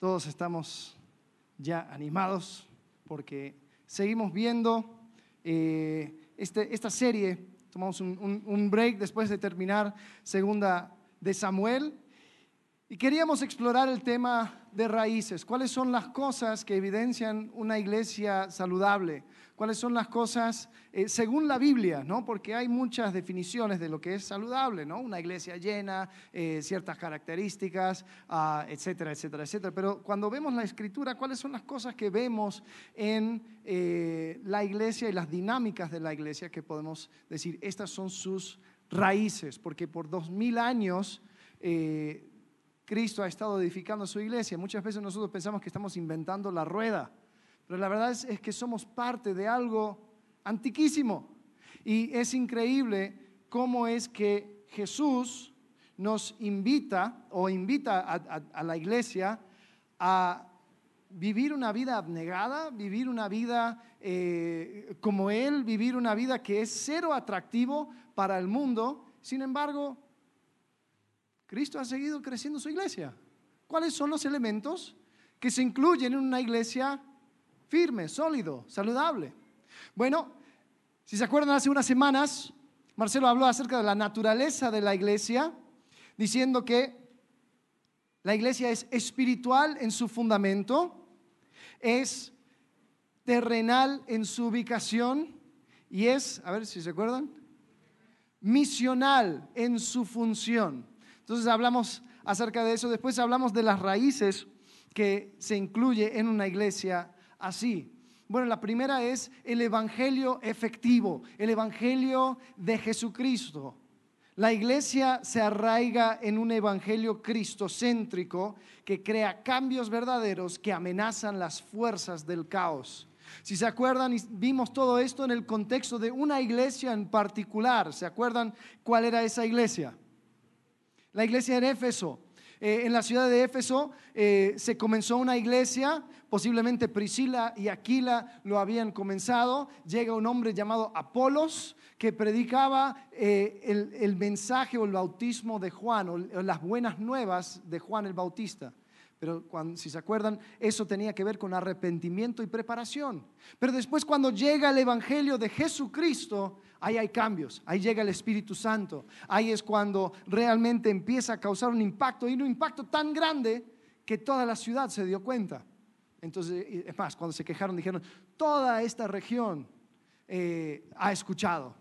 Todos estamos ya animados porque seguimos viendo eh, este, esta serie. Tomamos un, un break después de terminar segunda de Samuel y queríamos explorar el tema de raíces. ¿Cuáles son las cosas que evidencian una iglesia saludable? ¿Cuáles son las cosas eh, según la Biblia? ¿no? Porque hay muchas definiciones de lo que es saludable, ¿no? Una iglesia llena, eh, ciertas características, ah, etcétera, etcétera, etcétera. Pero cuando vemos la escritura, ¿cuáles son las cosas que vemos en eh, la iglesia y las dinámicas de la iglesia que podemos decir, estas son sus raíces? Porque por dos mil años Cristo ha estado edificando su iglesia. Muchas veces nosotros pensamos que estamos inventando la rueda, pero la verdad es, que somos parte de algo antiquísimo. Y es increíble cómo es que Jesús nos invita o invita a, la iglesia a vivir una vida abnegada, vivir una vida eh, como Él, vivir una vida que es cero atractivo para el mundo. Sin embargo, Cristo ha seguido creciendo su iglesia. ¿Cuáles son los elementos que se incluyen en una iglesia firme, sólido, saludable? Bueno, si se acuerdan, hace unas semanas Marcelo habló acerca de la naturaleza de la iglesia, diciendo que la iglesia es espiritual en su fundamento, es terrenal en su ubicación y es, a ver si se acuerdan, misional en su función. Entonces hablamos acerca de eso. Después hablamos de las raíces que se incluye en una iglesia así. Bueno, la primera es el Evangelio efectivo, el Evangelio de Jesucristo. La iglesia se arraiga en un Evangelio cristocéntrico que crea cambios verdaderos que amenazan las fuerzas del caos. Si se acuerdan, vimos todo esto en el contexto de una iglesia en particular. ¿Se acuerdan cuál era esa iglesia? La iglesia en Éfeso. Eh, en la ciudad de Éfeso eh, se comenzó una iglesia, posiblemente Priscila y Aquila lo habían comenzado. Llega un hombre llamado Apolos que predicaba eh, el, mensaje o el bautismo de Juan, o las buenas nuevas de Juan el Bautista. Pero si se acuerdan, eso tenía que ver con arrepentimiento y preparación. Pero después cuando llega el Evangelio de Jesucristo, ahí hay cambios, ahí llega el Espíritu Santo, ahí es cuando realmente empieza a causar un impacto y un impacto tan grande que toda la ciudad se dio cuenta. Entonces, es más, cuando se quejaron dijeron, toda esta región eh, ha escuchado.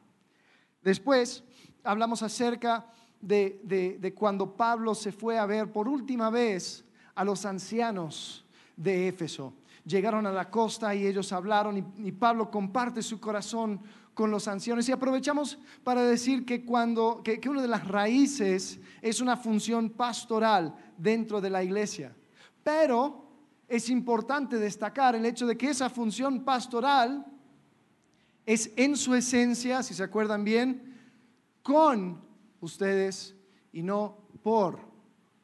Después hablamos acerca de, de cuando Pablo se fue a ver por última vez a los ancianos de Éfeso. Llegaron a la costa y ellos hablaron y, Pablo comparte su corazón con los ancianos. Y aprovechamos para decir que, cuando, que, que una de las raíces es una función pastoral dentro de la iglesia. Pero es importante destacar el hecho de que esa función pastoral es en su esencia, si se acuerdan bien, con ustedes y no por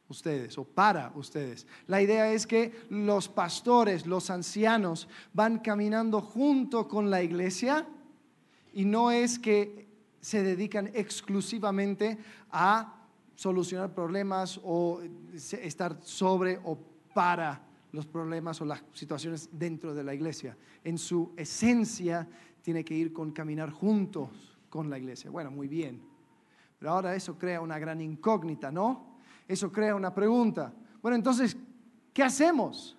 ustedes o para ustedes. La idea es que los pastores, los ancianos van caminando junto con la iglesia y no es que se dedican exclusivamente a solucionar problemas o estar sobre o para los problemas o las situaciones dentro de la iglesia. En su esencia tiene que ir con caminar juntos con la iglesia. Bueno, muy bien. Pero ahora eso crea una gran incógnita, ¿no? Eso crea una pregunta. Bueno, entonces, ¿qué hacemos?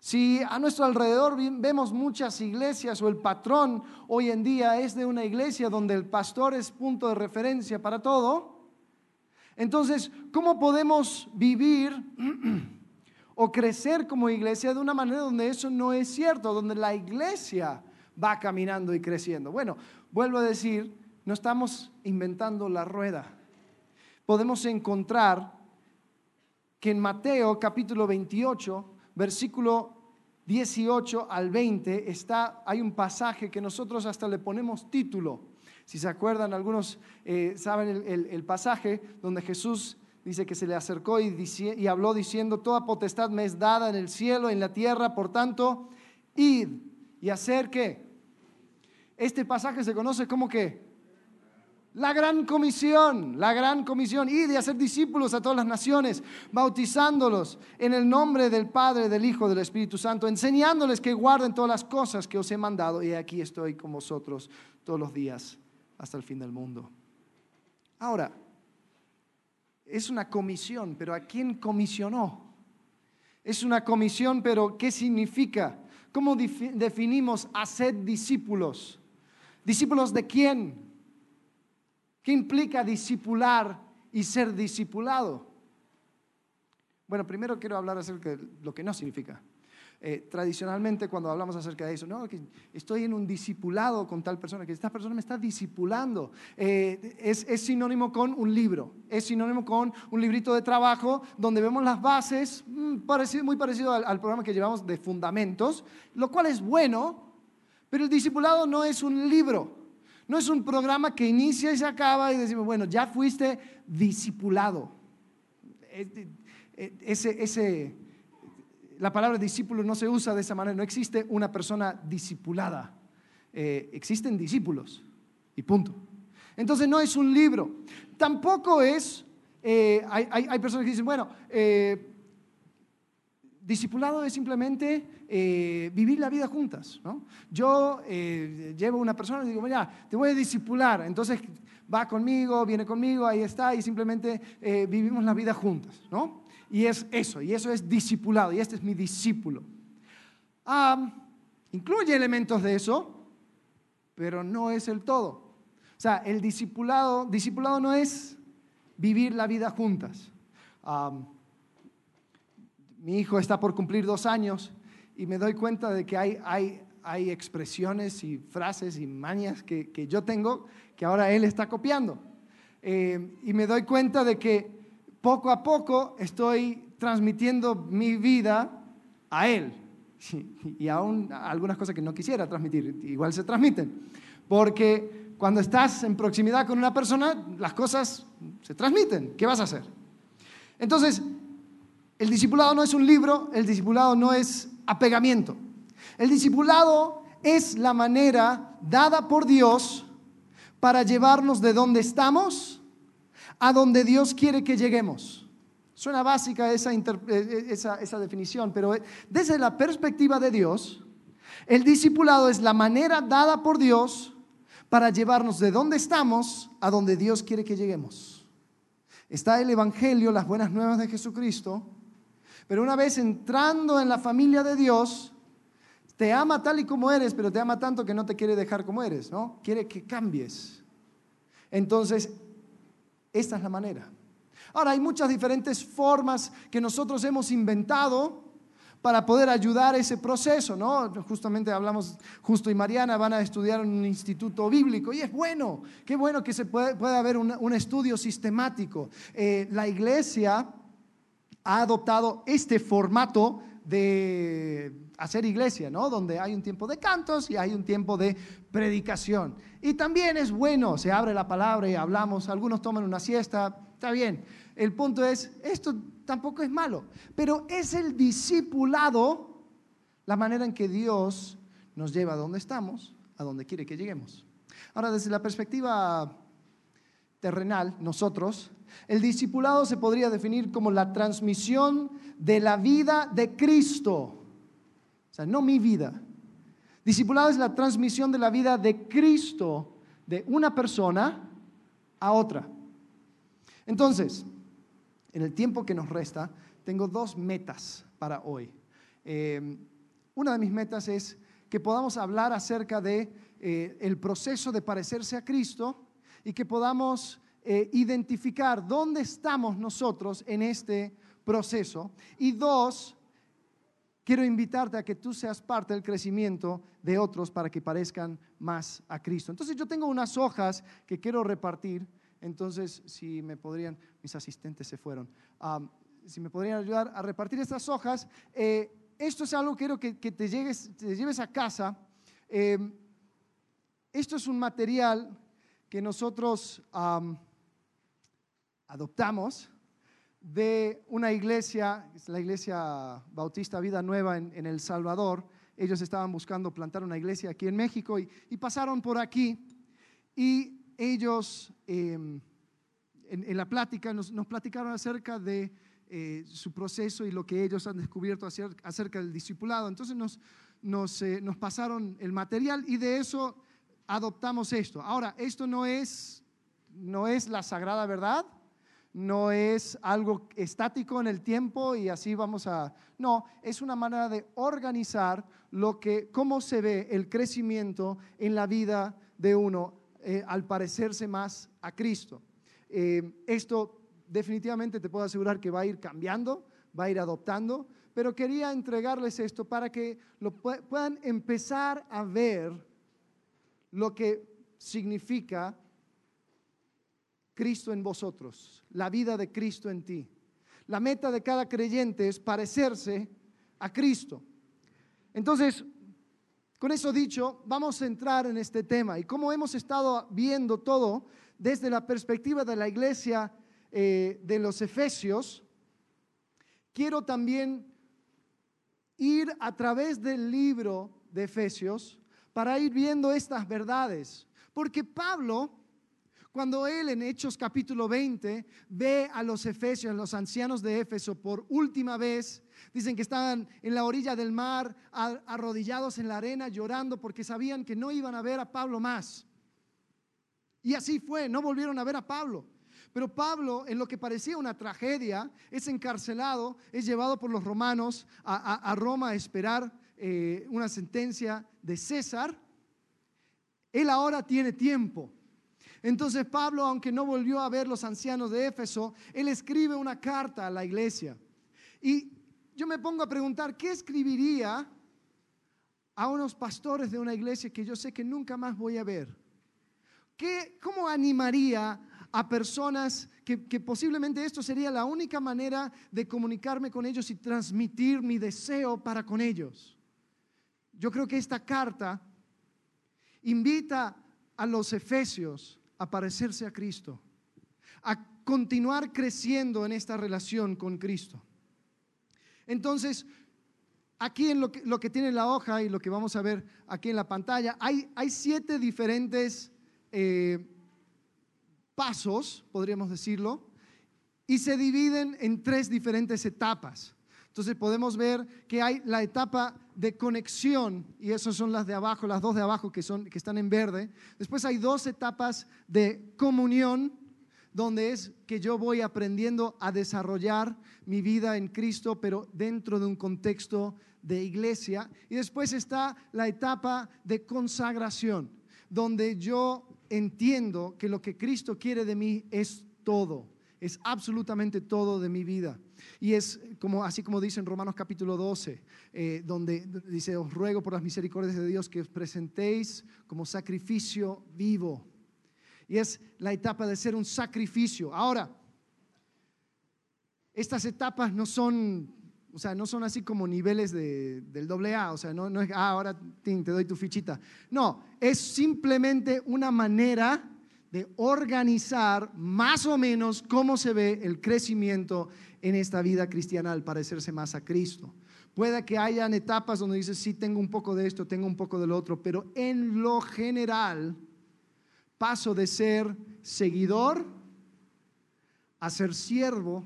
Si a nuestro alrededor vemos muchas iglesias o el patrón hoy en día es de una iglesia donde el pastor es punto de referencia para todo, entonces, ¿cómo podemos vivir o crecer como iglesia de una manera donde eso no es cierto, donde la iglesia va caminando y creciendo? Bueno, vuelvo a decir, no estamos inventando la rueda. Podemos encontrar que en Mateo capítulo 28, versículo 18 al 20, está, hay un pasaje que nosotros hasta le ponemos título. Si se acuerdan, algunos eh, saben el, pasaje donde Jesús dice que se le acercó y, y habló diciendo, toda potestad me es dada en el cielo, en la tierra, por tanto, id y hacer qué. Este pasaje se conoce como que La gran comisión, la gran comisión, y de hacer discípulos a todas las naciones, bautizándolos en el nombre del Padre, del Hijo, del Espíritu Santo, enseñándoles que guarden todas las cosas que os he mandado, y aquí estoy con vosotros todos los días hasta el fin del mundo. Ahora, es una comisión, pero ¿a quién comisionó? Es una comisión, pero ¿qué significa? ¿Cómo definimos hacer discípulos? ¿Discípulos de quién? ¿Qué implica discipular y ser discipulado? Bueno, primero quiero hablar acerca de lo que no significa. Eh, tradicionalmente cuando hablamos acerca de eso, no, que estoy en un discipulado con tal persona, que esta persona me está discipulando, eh, es, sinónimo con un libro, es sinónimo con un librito de trabajo donde vemos las bases, mm, parecido, muy parecido al, al programa que llevamos de fundamentos, lo cual es bueno, pero el discipulado no es un libro. No es un programa que inicia y se acaba y decimos, bueno, ya fuiste discipulado. Ese, ese, la palabra discípulo no se usa de esa manera, no existe una persona discipulada. Eh, existen discípulos y punto. Entonces no es un libro. Tampoco es, eh, hay, hay, personas que dicen, bueno, eh, Discipulado es simplemente eh, vivir la vida juntas. ¿no? Yo eh, llevo una persona y digo, mira, te voy a discipular. Entonces va conmigo, viene conmigo, ahí está, y simplemente eh, vivimos la vida juntas. ¿no? Y es eso, y eso es discipulado, y este es mi discípulo. incluye elementos de eso, pero no es el todo. O sea, el discipulado, discipulado no es vivir la vida juntas mi hijo está por cumplir dos años y me doy cuenta de que hay, hay, hay expresiones y frases y mañas que, que, yo tengo que ahora él está copiando. Eh, y me doy cuenta de que poco a poco estoy transmitiendo mi vida a él. Y aún algunas cosas que no quisiera transmitir, igual se transmiten. Porque cuando estás en proximidad con una persona, las cosas se transmiten. ¿Qué vas a hacer? Entonces, el discipulado no es un libro, el discipulado no es apegamiento. El discipulado es la manera dada por Dios para llevarnos de donde estamos a donde Dios quiere que lleguemos. Suena básica esa, eh, eh, esa, esa, definición, pero eh, desde la perspectiva de Dios, el discipulado es la manera dada por Dios para llevarnos de donde estamos a donde Dios quiere que lleguemos. Está el Evangelio, las buenas nuevas de Jesucristo, pero una vez entrando en la familia de Dios, te ama tal y como eres, pero te ama tanto que no te quiere dejar como eres, ¿no? Quiere que cambies. Entonces, esta es la manera. Ahora, hay muchas diferentes formas que nosotros hemos inventado para poder ayudar a ese proceso, ¿no? Justamente hablamos, Justo y Mariana van a estudiar en un instituto bíblico y es bueno, qué bueno que se puede, puede haber un, estudio sistemático. Eh, la iglesia ha adoptado este formato de hacer iglesia, ¿no? Donde hay un tiempo de cantos y hay un tiempo de predicación. Y también es bueno, se abre la palabra y hablamos, algunos toman una siesta, está bien. El punto es, esto tampoco es malo, pero es el discipulado la manera en que Dios nos lleva a donde estamos, a donde quiere que lleguemos. Ahora, desde la perspectiva terrenal, nosotros el discipulado se podría definir como la transmisión de la vida de Cristo. O sea, no mi vida. Discipulado es la transmisión de la vida de Cristo de una persona a otra. Entonces, en el tiempo que nos resta, tengo dos metas para hoy. Eh, una de mis metas es que podamos hablar acerca de eh, el proceso de parecerse a Cristo y que podamos eh, identificar dónde estamos nosotros en este proceso. Y dos, quiero invitarte a que tú seas parte del crecimiento de otros para que parezcan más a Cristo. Entonces yo tengo unas hojas que quiero repartir. Entonces, si me podrían, mis asistentes se fueron, si me podrían ayudar a repartir estas hojas, eh, esto es algo que quiero que, te, llegues, te lleves a casa. Eh, esto es un material que nosotros adoptamos de una iglesia, la iglesia Bautista Vida Nueva en, El Salvador. Ellos estaban buscando plantar una iglesia aquí en México y, pasaron por aquí. Y ellos em, en, la plática nos, platicaron acerca de eh, su proceso y lo que ellos han descubierto acerca del discipulado. Entonces nos, nos, eh, nos pasaron el material y de eso adoptamos esto. Ahora, esto no es, no es la sagrada verdad, no es algo estático en el tiempo y así vamos a... No, es una manera de organizar lo que, cómo se ve el crecimiento en la vida de uno eh, al parecerse más a Cristo. Eh, esto definitivamente te puedo asegurar que va a ir cambiando, va a ir adoptando, pero quería entregarles esto para que lo puedan empezar a ver lo que significa Cristo en vosotros, la vida de Cristo en ti. La meta de cada creyente es parecerse a Cristo. Entonces, con eso dicho, vamos a entrar en este tema. Y como hemos estado viendo todo desde la perspectiva de la iglesia eh, de los Efesios, quiero también ir a través del libro de Efesios para ir viendo estas verdades. Porque Pablo cuando él en Hechos capítulo 20 ve a los efesios, los ancianos de Éfeso, por última vez, dicen que estaban en la orilla del mar, arrodillados en la arena, llorando porque sabían que no iban a ver a Pablo más. Y así fue, no volvieron a ver a Pablo. Pero Pablo, en lo que parecía una tragedia, es encarcelado, es llevado por los romanos a, Roma a esperar eh, una sentencia de César. Él ahora tiene tiempo entonces Pablo, aunque no volvió a ver los ancianos de Éfeso, él escribe una carta a la iglesia. Y yo me pongo a preguntar, ¿qué escribiría a unos pastores de una iglesia que yo sé que nunca más voy a ver? ¿Qué, ¿Cómo animaría a personas que, que, posiblemente esto sería la única manera de comunicarme con ellos y transmitir mi deseo para con ellos? Yo creo que esta carta invita a los efesios a parecerse a Cristo, a continuar creciendo en esta relación con Cristo. Entonces, aquí en lo que, tiene la hoja y lo que vamos a ver aquí en la pantalla, hay, hay siete diferentes eh, pasos, podríamos decirlo, y se dividen en tres diferentes etapas. Entonces podemos ver que hay la etapa de conexión, y esas son las de abajo, las dos de abajo que, son, que están en verde. Después hay dos etapas de comunión, donde es que yo voy aprendiendo a desarrollar mi vida en Cristo, pero dentro de un contexto de iglesia. Y después está la etapa de consagración, donde yo entiendo que lo que Cristo quiere de mí es todo, es absolutamente todo de mi vida. Y es como, así como dice en Romanos capítulo 12, eh, donde dice, os ruego por las misericordias de Dios que os presentéis como sacrificio vivo. Y es la etapa de ser un sacrificio. Ahora, estas etapas no son, o sea, no son así como niveles del doble A, o sea, no, no es, ah, ahora te doy tu fichita. No, es simplemente una manera de organizar más o menos cómo se ve el crecimiento en esta vida cristiana al parecerse más a Cristo. Puede que hayan etapas donde dices, sí, tengo un poco de esto, tengo un poco del otro, pero en lo general paso de ser seguidor a ser siervo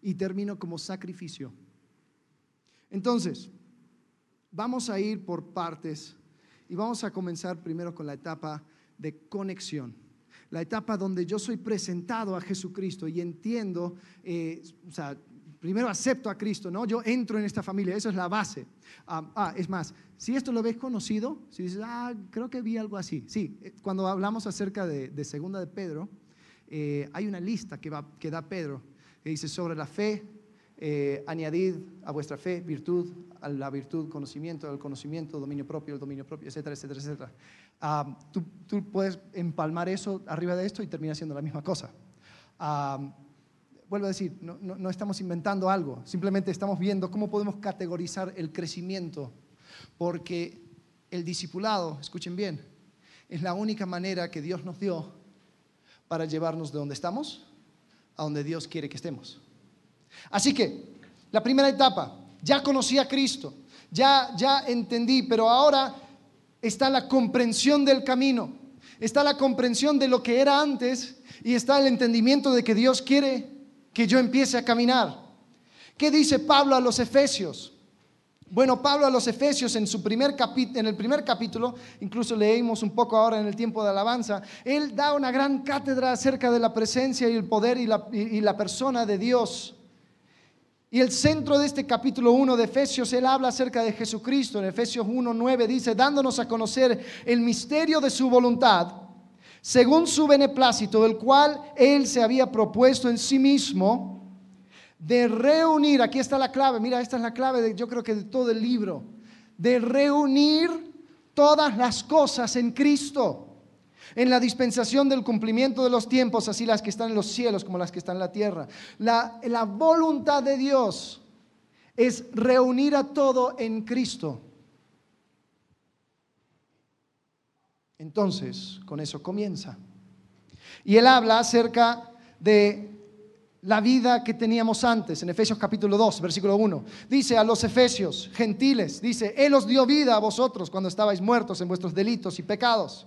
y termino como sacrificio. Entonces, vamos a ir por partes y vamos a comenzar primero con la etapa de conexión la etapa donde yo soy presentado a Jesucristo y entiendo, eh, o sea, primero acepto a Cristo, ¿no? Yo entro en esta familia, eso es la base. ah, ah es más, si esto lo ves conocido, si dices, ah, creo que vi algo así. Sí, eh, cuando hablamos acerca de, Segunda de Pedro, eh, hay una lista que, da Pedro, que dice sobre la fe, añadid a vuestra fe virtud, a la virtud conocimiento, al conocimiento dominio propio, el dominio propio, etcétera, etcétera, etcétera. Ah, tú, puedes empalmar eso arriba de esto y termina siendo la misma cosa. Ah, vuelvo a decir, no, estamos inventando algo, simplemente estamos viendo cómo podemos categorizar el crecimiento, porque el discipulado, escuchen bien, es la única manera que Dios nos dio para llevarnos de donde estamos a donde Dios quiere que estemos. Así que, la primera etapa, ya conocí a Cristo, ya, ya entendí, pero ahora está la comprensión del camino. está la comprensión de lo que era antes y está el entendimiento de que Dios quiere que yo empiece a caminar. ¿Qué dice Pablo a los Efesios? Bueno, Pablo a los Efesios en, su primer en el primer capítulo, incluso leímos un poco ahora en el tiempo de alabanza, él da una gran cátedra acerca de la presencia y el poder y la, y la persona de Dios. Y el centro de este capítulo 1 de Efesios, él habla acerca de Jesucristo. En Efesios 1.9 dice, dándonos a conocer el misterio de su voluntad, según su beneplácito, el cual él se había propuesto en sí mismo de reunir, aquí está la clave, mira, esta es la clave de, yo creo que de todo el libro, de reunir todas las cosas en Cristo, en la dispensación del cumplimiento de los tiempos, así las que están en los cielos como las que están en la tierra. La, voluntad de Dios es reunir a todo en Cristo. Entonces, con eso comienza. Y él habla acerca de la vida que teníamos antes, en Efesios capítulo 2, versículo 1. Dice a los efesios, gentiles, dice, Él os dio vida a vosotros cuando estabais muertos en vuestros delitos y pecados,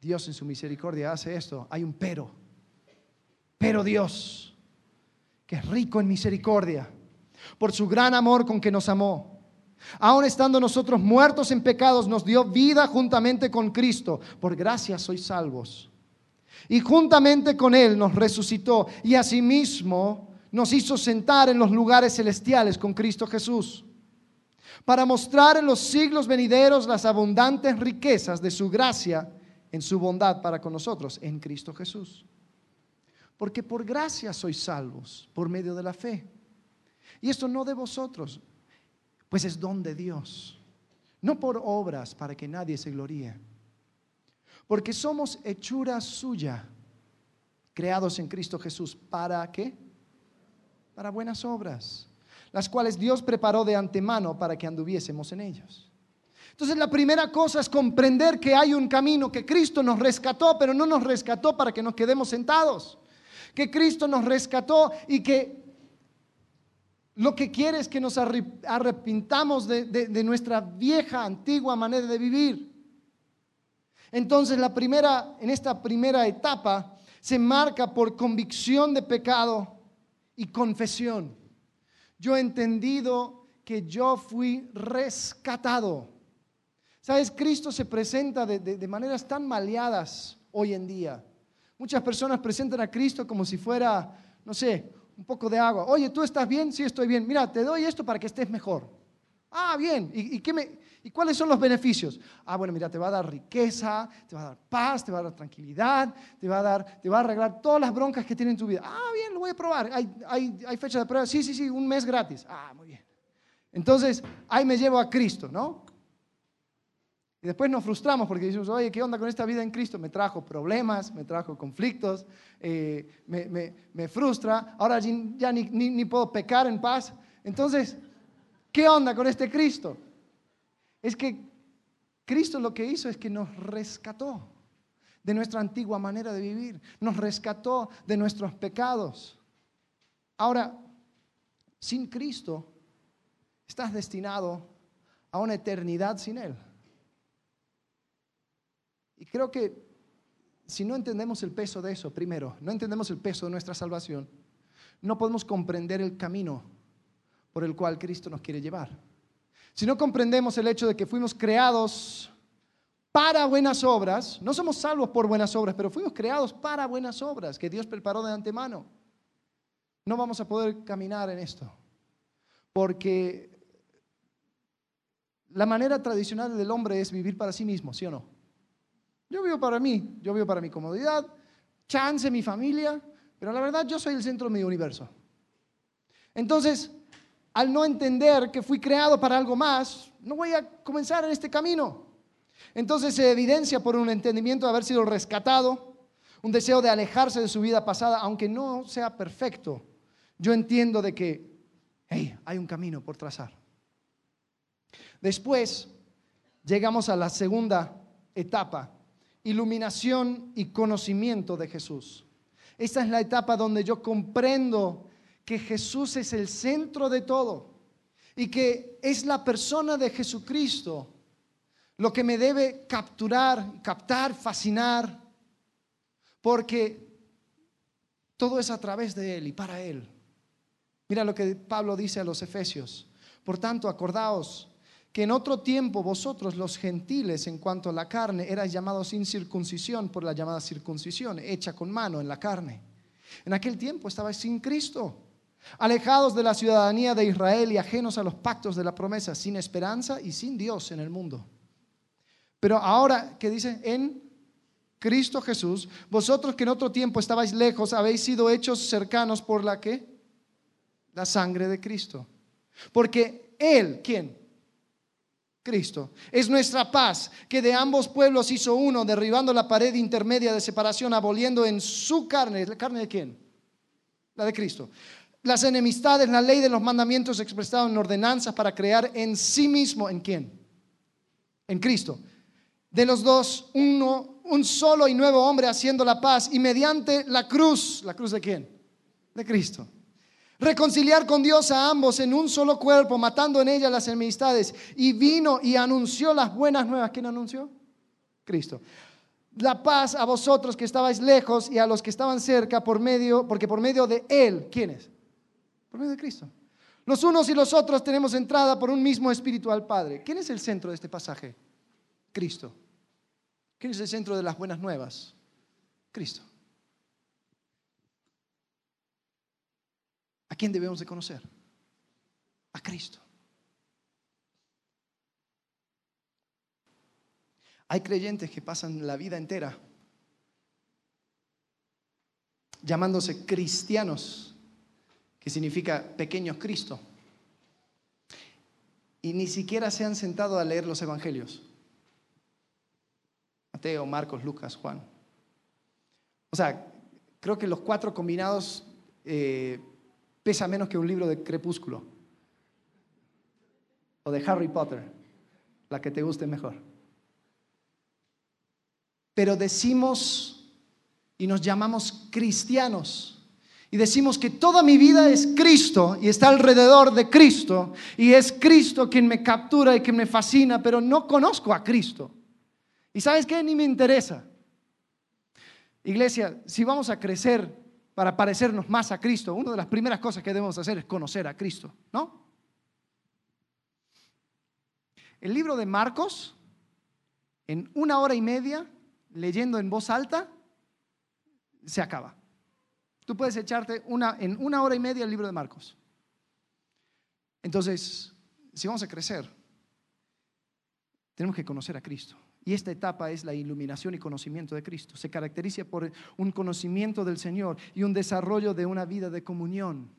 Dios en su misericordia hace esto. Hay un pero. Pero Dios, que es rico en misericordia, por su gran amor con que nos amó, aun estando nosotros muertos en pecados, nos dio vida juntamente con Cristo. Por gracia sois salvos y juntamente con Él nos resucitó y asimismo nos hizo sentar en los lugares celestiales con Cristo Jesús, para mostrar en los siglos venideros las abundantes riquezas de su gracia en su bondad para con nosotros en Cristo Jesús. Porque por gracia sois salvos por medio de la fe. Y esto no de vosotros, pues es don de Dios, no por obras para que nadie se gloríe porque somos hechura suya, creados en Cristo Jesús. ¿Para qué? Para buenas obras, las cuales Dios preparó de antemano para que anduviésemos en ellos. Entonces la primera cosa es comprender que hay un camino, que Cristo nos rescató, pero no nos rescató para que nos quedemos sentados. Que Cristo nos rescató y que lo que quiere es que nos arrepintamos de, nuestra vieja, antigua manera de vivir. Entonces, la primera, en esta primera etapa se marca por convicción de pecado y confesión. Yo he entendido que yo fui rescatado. Sabes, Cristo se presenta de, de maneras tan maleadas hoy en día. Muchas personas presentan a Cristo como si fuera, no sé, un poco de agua. Oye, ¿tú estás bien? Sí, estoy bien. Mira, te doy esto para que estés mejor. Ah, bien. ¿Y, qué me, ¿Y cuáles son los beneficios? Ah, bueno, mira, te va a dar riqueza, te va a dar paz, te va a dar tranquilidad, te va a, dar, te va a arreglar todas las broncas que tiene en tu vida. Ah, bien, lo voy a probar. ¿Hay, hay, hay fecha de prueba? Sí, sí, sí, un mes gratis. Ah, muy bien. Entonces, ahí me llevo a Cristo, ¿no? Y después nos frustramos porque decimos, oye, ¿qué onda con esta vida en Cristo? Me trajo problemas, me trajo conflictos, eh, me, me, frustra, ahora ya ni, ni puedo pecar en paz. Entonces, ¿qué onda con este Cristo? Es que Cristo lo que hizo es que nos rescató de nuestra antigua manera de vivir, nos rescató de nuestros pecados. Ahora, sin Cristo, estás destinado a una eternidad sin Él. Y creo que si no entendemos el peso de eso, primero, no entendemos el peso de nuestra salvación, no podemos comprender el camino por el cual Cristo nos quiere llevar. Si no comprendemos el hecho de que fuimos creados para buenas obras, no somos salvos por buenas obras, pero fuimos creados para buenas obras que Dios preparó de antemano, no vamos a poder caminar en esto. Porque la manera tradicional del hombre es vivir para sí mismo, ¿sí o no? Yo vivo para mí, yo vivo para mi comodidad, chance mi familia, pero la verdad yo soy el centro de mi universo. Entonces, al no entender que fui creado para algo más, no voy a comenzar en este camino. Entonces se evidencia por un entendimiento de haber sido rescatado, un deseo de alejarse de su vida pasada, aunque no sea perfecto. Yo entiendo de que, hey, hay un camino por trazar. Después llegamos a la segunda etapa, iluminación y conocimiento de Jesús. Esta es la etapa donde yo comprendo que Jesús es el centro de todo y que es la persona de Jesucristo lo que me debe capturar, captar, fascinar, porque todo es a través de Él y para Él. Mira lo que Pablo dice a los Efesios. Por tanto, acordaos que en otro tiempo vosotros los gentiles en cuanto a la carne erais llamados sin circuncisión por la llamada circuncisión, hecha con mano en la carne. En aquel tiempo estabais sin Cristo alejados de la ciudadanía de Israel y ajenos a los pactos de la promesa, sin esperanza y sin Dios en el mundo. Pero ahora, ¿qué dice? En Cristo Jesús, vosotros que en otro tiempo estabais lejos, habéis sido hechos cercanos por la que? La sangre de Cristo. Porque Él, ¿quién? Cristo. Es nuestra paz, que de ambos pueblos hizo uno, derribando la pared intermedia de separación, aboliendo en su carne, ¿la carne de quién? La de Cristo las enemistades, la ley de los mandamientos expresados en ordenanzas para crear en sí mismo, ¿en quién? En Cristo. De los dos, uno, un solo y nuevo hombre haciendo la paz y mediante la cruz, ¿la cruz de quién? De Cristo. Reconciliar con Dios a ambos en un solo cuerpo, matando en ella las enemistades. Y vino y anunció las buenas nuevas. ¿Quién anunció? Cristo la paz a vosotros que estabais lejos y a los que estaban cerca por medio, porque por medio de Él, ¿quiénes? Por medio de Cristo. Los unos y los otros tenemos entrada por un mismo espíritu al Padre. ¿Quién es el centro de este pasaje? Cristo. ¿Quién es el centro de las buenas nuevas? Cristo. ¿A quién debemos de conocer? A Cristo. Hay creyentes que pasan la vida entera llamándose cristianos que significa pequeños Cristo. Y ni siquiera se han sentado a leer los evangelios. Mateo, Marcos, Lucas, Juan. O sea, creo que los cuatro combinados eh, pesa menos que un libro de Crepúsculo o de Harry Potter, la que te guste mejor. Pero decimos y nos llamamos cristianos y decimos que toda mi vida es Cristo y está alrededor de Cristo y es Cristo quien me captura y quien me fascina, pero no conozco a Cristo. ¿Y sabes qué? Ni me interesa. Iglesia, si vamos a crecer para parecernos más a Cristo, una de las primeras cosas que debemos hacer es conocer a Cristo, ¿no? El libro de Marcos, en una hora y media, leyendo en voz alta, se acaba. Tú puedes echarte una, en una hora y media el libro de Marcos. Entonces, si vamos a crecer, tenemos que conocer a Cristo. Y esta etapa es la iluminación y conocimiento de Cristo. Se caracteriza por un conocimiento del Señor y un desarrollo de una vida de comunión.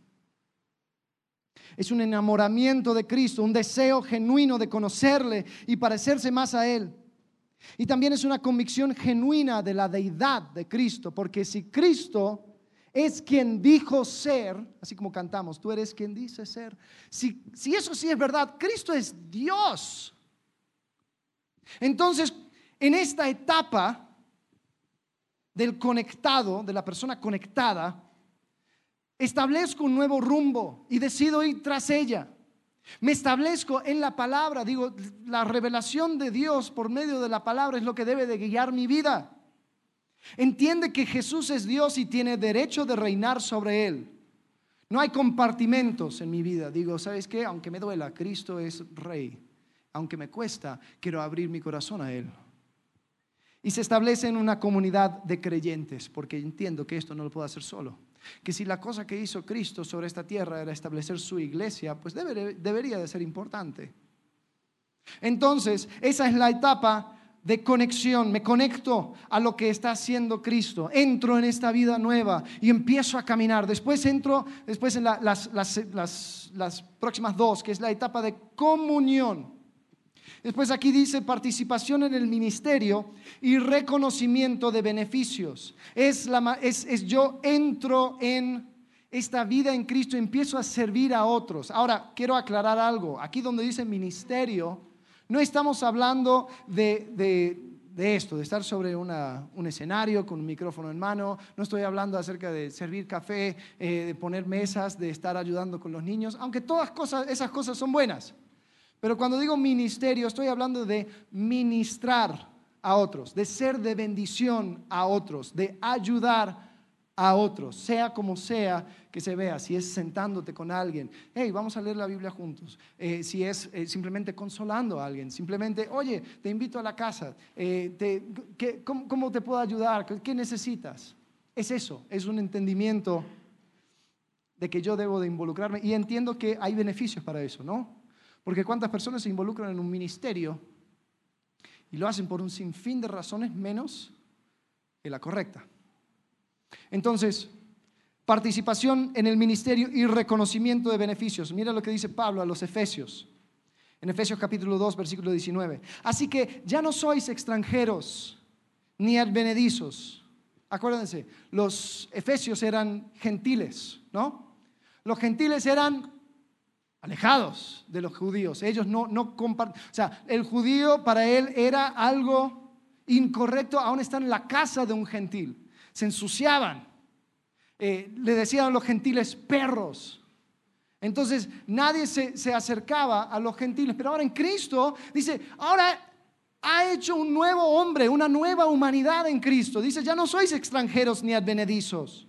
Es un enamoramiento de Cristo, un deseo genuino de conocerle y parecerse más a Él. Y también es una convicción genuina de la deidad de Cristo, porque si Cristo es quien dijo ser, así como cantamos, tú eres quien dice ser. Si, si eso sí es verdad, Cristo es Dios. Entonces, en esta etapa del conectado, de la persona conectada, establezco un nuevo rumbo y decido ir tras ella. Me establezco en la palabra, digo, la revelación de Dios por medio de la palabra es lo que debe de guiar mi vida. Entiende que Jesús es Dios y tiene derecho de reinar sobre él. No hay compartimentos en mi vida. Digo, ¿sabes qué? Aunque me duela, Cristo es rey. Aunque me cuesta, quiero abrir mi corazón a Él. Y se establece en una comunidad de creyentes, porque entiendo que esto no lo puedo hacer solo. Que si la cosa que hizo Cristo sobre esta tierra era establecer su iglesia, pues debería de ser importante. Entonces, esa es la etapa de conexión, me conecto a lo que está haciendo Cristo, entro en esta vida nueva y empiezo a caminar. Después entro, después en las, las, próximas dos, que es la etapa de comunión. Después aquí dice participación en el ministerio y reconocimiento de beneficios. Es, la, es, es yo entro en esta vida en Cristo, empiezo a servir a otros. Ahora, quiero aclarar algo. Aquí donde dice ministerio, no estamos hablando de, de, esto, de estar sobre un escenario con un micrófono en mano. No estoy hablando acerca de servir café, eh, de poner mesas, de estar ayudando con los niños, aunque todas cosas, esas cosas son buenas. Pero cuando digo ministerio, estoy hablando de ministrar a otros, de ser de bendición a otros, de ayudar a otros, sea como sea que se vea, si es sentándote con alguien, hey, vamos a leer la Biblia juntos, eh, si es eh, simplemente consolando a alguien, simplemente, oye, te invito a la casa, eh, cómo, te puedo ayudar? ¿Qué necesitas? Es eso, es un entendimiento de que yo debo de involucrarme y entiendo que hay beneficios para eso, ¿no? Porque cuántas personas se involucran en un ministerio y lo hacen por un sinfín de razones menos que la correcta. Entonces, participación en el ministerio y reconocimiento de beneficios. Mira lo que dice Pablo a los Efesios. En Efesios capítulo 2, versículo 19. Así que ya no sois extranjeros ni advenedizos. Acuérdense, los efesios eran gentiles, ¿no? Los gentiles eran alejados de los judíos. Ellos no, no comparten. O sea, el judío para él era algo incorrecto aún estar en la casa de un gentil se ensuciaban. Eh, le decían a los gentiles perros. Entonces nadie se, se, acercaba a los gentiles. Pero ahora en Cristo dice, ahora ha hecho un nuevo hombre, una nueva humanidad en Cristo. Dice, ya no sois extranjeros ni advenedizos,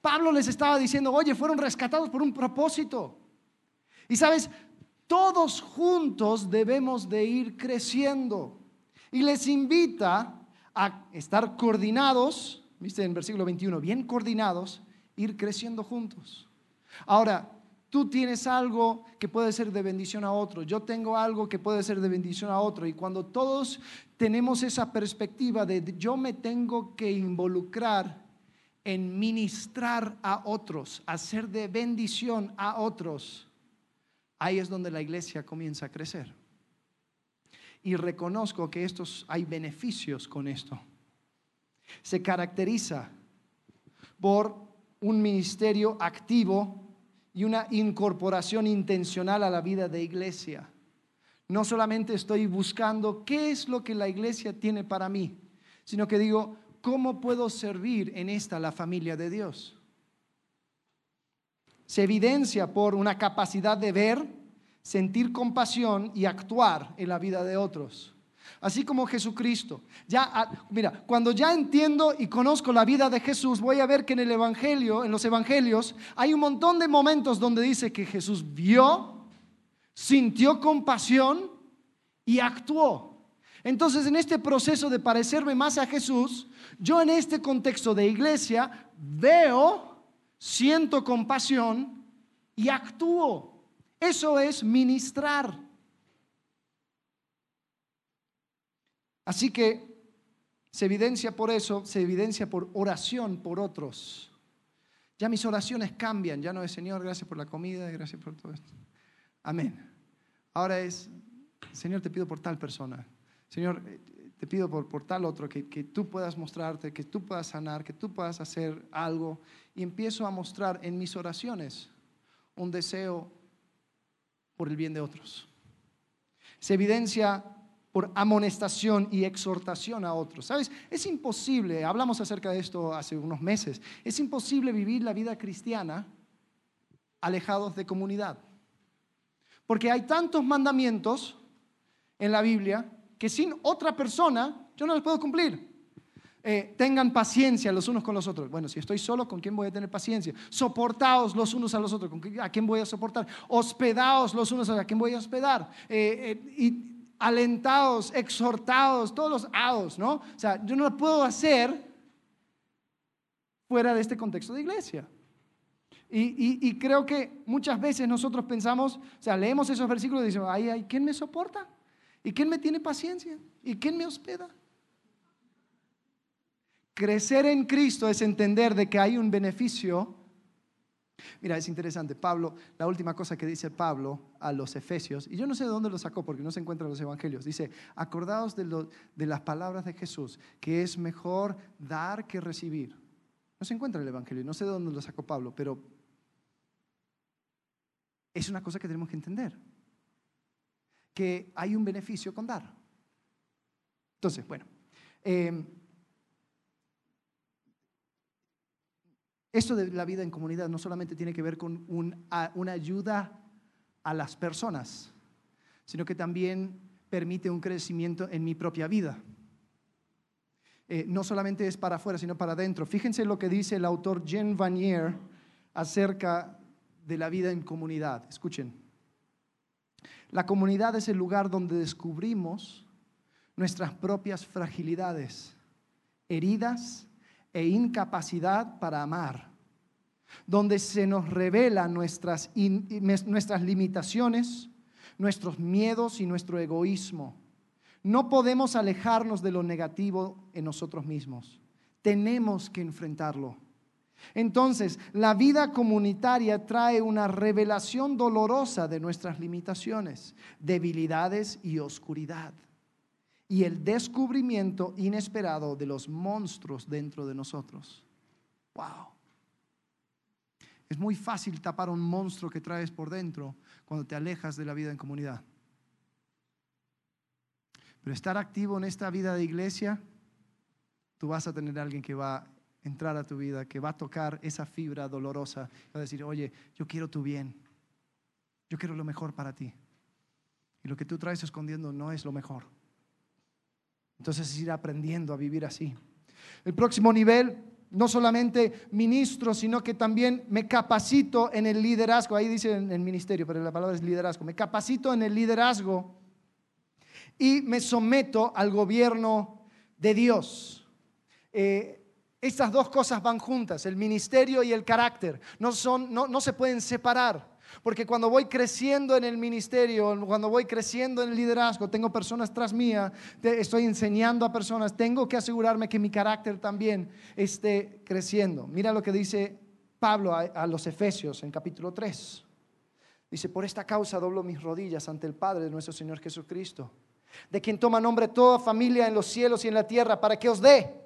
Pablo les estaba diciendo, oye, fueron rescatados por un propósito. Y sabes, todos juntos debemos de ir creciendo. Y les invita a estar coordinados, viste en versículo 21, bien coordinados ir creciendo juntos. Ahora, tú tienes algo que puede ser de bendición a otro, yo tengo algo que puede ser de bendición a otro, y cuando todos tenemos esa perspectiva de yo me tengo que involucrar en ministrar a otros, hacer de bendición a otros, ahí es donde la iglesia comienza a crecer. Y reconozco que estos hay beneficios con esto. Se caracteriza por un ministerio activo y una incorporación intencional a la vida de iglesia. No solamente estoy buscando qué es lo que la iglesia tiene para mí, sino que digo, ¿cómo puedo servir en esta la familia de Dios? Se evidencia por una capacidad de ver, sentir compasión y actuar en la vida de otros así como Jesucristo. Ya, ah, mira, cuando ya entiendo y conozco la vida de Jesús, voy a ver que en el Evangelio, en los Evangelios, hay un montón de momentos donde dice que Jesús vio, sintió compasión y actuó. Entonces, en este proceso de parecerme más a Jesús, yo en este contexto de iglesia veo, siento compasión y actúo. Eso es ministrar. Así que se evidencia por eso, se evidencia por oración por otros. Ya mis oraciones cambian, ya no es Señor, gracias por la comida, gracias por todo esto. Amén. Ahora es, Señor, te pido por tal persona. Señor, eh, te pido por, tal otro, que tú puedas mostrarte, que tú puedas sanar, que tú puedas hacer algo. Y empiezo a mostrar en mis oraciones un deseo por el bien de otros. Se evidencia por amonestación y exhortación a otros. ¿Sabes? Es imposible, hablamos acerca de esto hace unos meses, es imposible vivir la vida cristiana alejados de comunidad. Porque hay tantos mandamientos en la Biblia que sin otra persona yo no los puedo cumplir. Eh, tengan paciencia los unos con los otros. Bueno, si estoy solo, ¿con quién voy a tener paciencia? Soportaos los unos a los otros. ¿A quién voy a soportar? Hospedaos los unos a los ¿A quién voy a hospedar? Eh, eh, y alentados, exhortados, todos los aos, ¿no? O sea, yo no lo puedo hacer fuera de este contexto de iglesia. Y, creo que muchas veces nosotros pensamos, o sea, leemos esos versículos y decimos, ay, ay, ¿quién me soporta? ¿Y quién me tiene paciencia? ¿Y quién me hospeda? Crecer en Cristo es entender de que hay un beneficio. Mira, es interesante, Pablo, la última cosa que dice Pablo a los efesios, y yo no sé de dónde lo sacó porque no se encuentra en los evangelios, dice, acordaos de, las palabras de Jesús, que es mejor dar que recibir. No se encuentra en el Evangelio, no sé de dónde lo sacó Pablo, pero es una cosa que tenemos que entender, que hay un beneficio con dar. Entonces, bueno, eh, esto de la vida en comunidad no solamente tiene que ver con una ayuda a las personas, sino que también permite un crecimiento en mi propia vida. Eh, no solamente es para afuera, sino para adentro. Fíjense lo que dice el autor Jean Vanier acerca de la vida en comunidad. Escuchen. La comunidad es el lugar donde descubrimos nuestras propias fragilidades, heridas e incapacidad para amar, donde se nos revelan nuestras, nuestras limitaciones, nuestros miedos y nuestro egoísmo no podemos alejarnos de lo negativo en nosotros mismos. Tenemos que enfrentarlo. Entonces, la vida comunitaria trae una revelación dolorosa de nuestras limitaciones, debilidades y oscuridad. Y el descubrimiento inesperado de los monstruos dentro de nosotros. Wow. Es muy fácil tapar un monstruo que traes por dentro cuando te alejas de la vida en comunidad. Pero estar activo en esta vida de iglesia, tú vas a tener alguien que va entrar a tu vida, que va a tocar esa fibra dolorosa, va a decir, oye, yo quiero tu bien, yo quiero lo mejor para ti. Y lo que tú traes escondiendo no es lo mejor. Entonces es ir aprendiendo a vivir así. El próximo nivel, no solamente ministro, sino que también me capacito en el liderazgo. Ahí dice en el ministerio, pero la palabra es liderazgo. Me capacito en el liderazgo y me someto al gobierno de Dios. Eh, estas dos cosas van juntas, el ministerio y el carácter. No, son, no, no se pueden separar. Porque cuando voy creciendo en el ministerio, cuando voy creciendo en el liderazgo, tengo personas tras mía, estoy enseñando a personas, tengo que asegurarme que mi carácter también esté creciendo. Mira lo que dice Pablo a, a los Efesios en capítulo 3. Dice, por esta causa doblo mis rodillas ante el Padre de nuestro Señor Jesucristo de quien toma nombre toda familia en los cielos y en la tierra, para que os dé,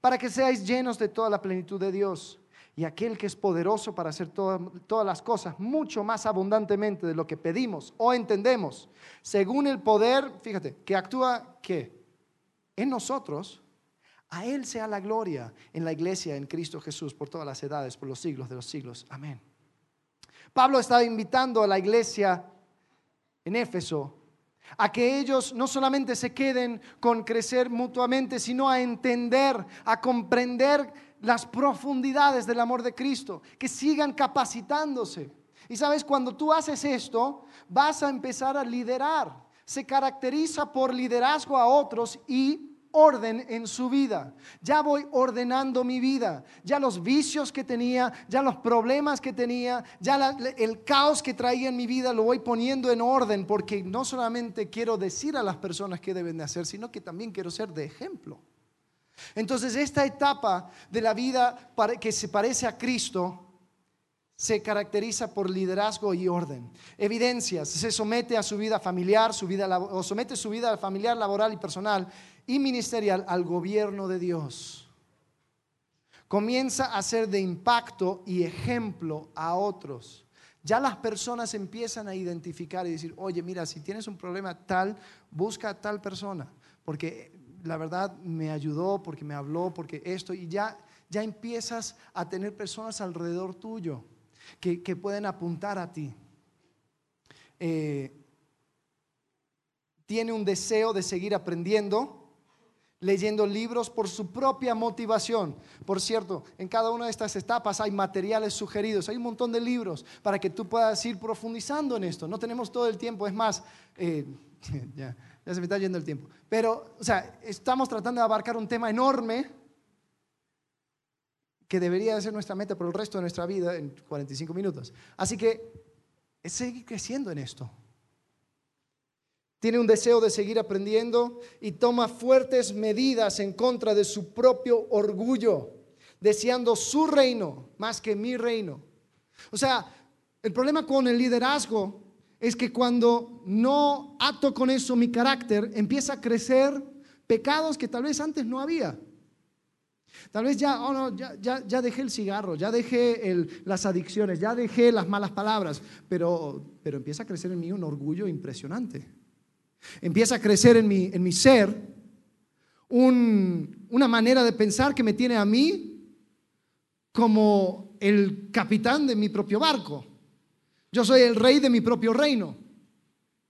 para que seáis llenos de toda la plenitud de Dios. Y aquel que es poderoso para hacer todas las cosas mucho más abundantemente de lo que pedimos o entendemos, según el poder, fíjate, que actúa en nosotros, a Él sea la gloria en la iglesia, en Cristo Jesús, por todas las edades, por los siglos de los siglos. Amén. Pablo estaba invitando a la iglesia en Éfeso a que ellos no solamente se queden con crecer mutuamente, sino a entender, a comprender las profundidades del amor de Cristo, que sigan capacitándose. Y sabes, cuando tú haces esto, vas a empezar a liderar. Se caracteriza por liderazgo a otros y orden en su vida. Ya voy ordenando mi vida. Ya los vicios que tenía, ya los problemas que tenía, ya el caos que traía en mi vida lo voy poniendo en orden porque no solamente quiero decir a las personas qué deben de hacer, sino que también quiero ser de ejemplo. Entonces esta etapa de la vida que se parece a Cristo se caracteriza por liderazgo y orden. Evidencias, se somete a su vida familiar, su vida, o somete su vida familiar, laboral y personal y ministerial al gobierno de Dios. Comienza a ser de impacto y ejemplo a otros. ya las personas empiezan a identificar y decir, oye, mira, si tienes un problema tal, busca a tal persona, porque la verdad me ayudó, porque me habló, porque esto, y ya, ya empiezas a tener personas alrededor tuyo que, pueden apuntar a ti. Eh, tiene un deseo de seguir aprendiendo, leyendo libros por su propia motivación. Por cierto, en cada una de estas etapas hay materiales sugeridos, hay un montón de libros para que tú puedas ir profundizando en esto. No tenemos todo el tiempo, es más, eh, ya, ya, se me está yendo el tiempo. Pero, o sea, estamos tratando de abarcar un tema enorme que debería ser nuestra meta por el resto de nuestra vida en 45 minutos. Así que es seguir creciendo en esto tiene un deseo de seguir aprendiendo y toma fuertes medidas en contra de su propio orgullo, deseando su reino más que mi reino. O sea, el problema con el liderazgo es que cuando no ato con eso mi carácter, empieza a crecer pecados que tal vez antes no había. Tal vez ya, oh no, ya, dejé el cigarro, ya dejé las adicciones, ya dejé las malas palabras, pero empieza a crecer en mí un orgullo impresionante. Empieza a crecer en mi, en mi ser una manera de pensar que me tiene a mí como el capitán de mi propio barco. Yo soy el rey de mi propio reino.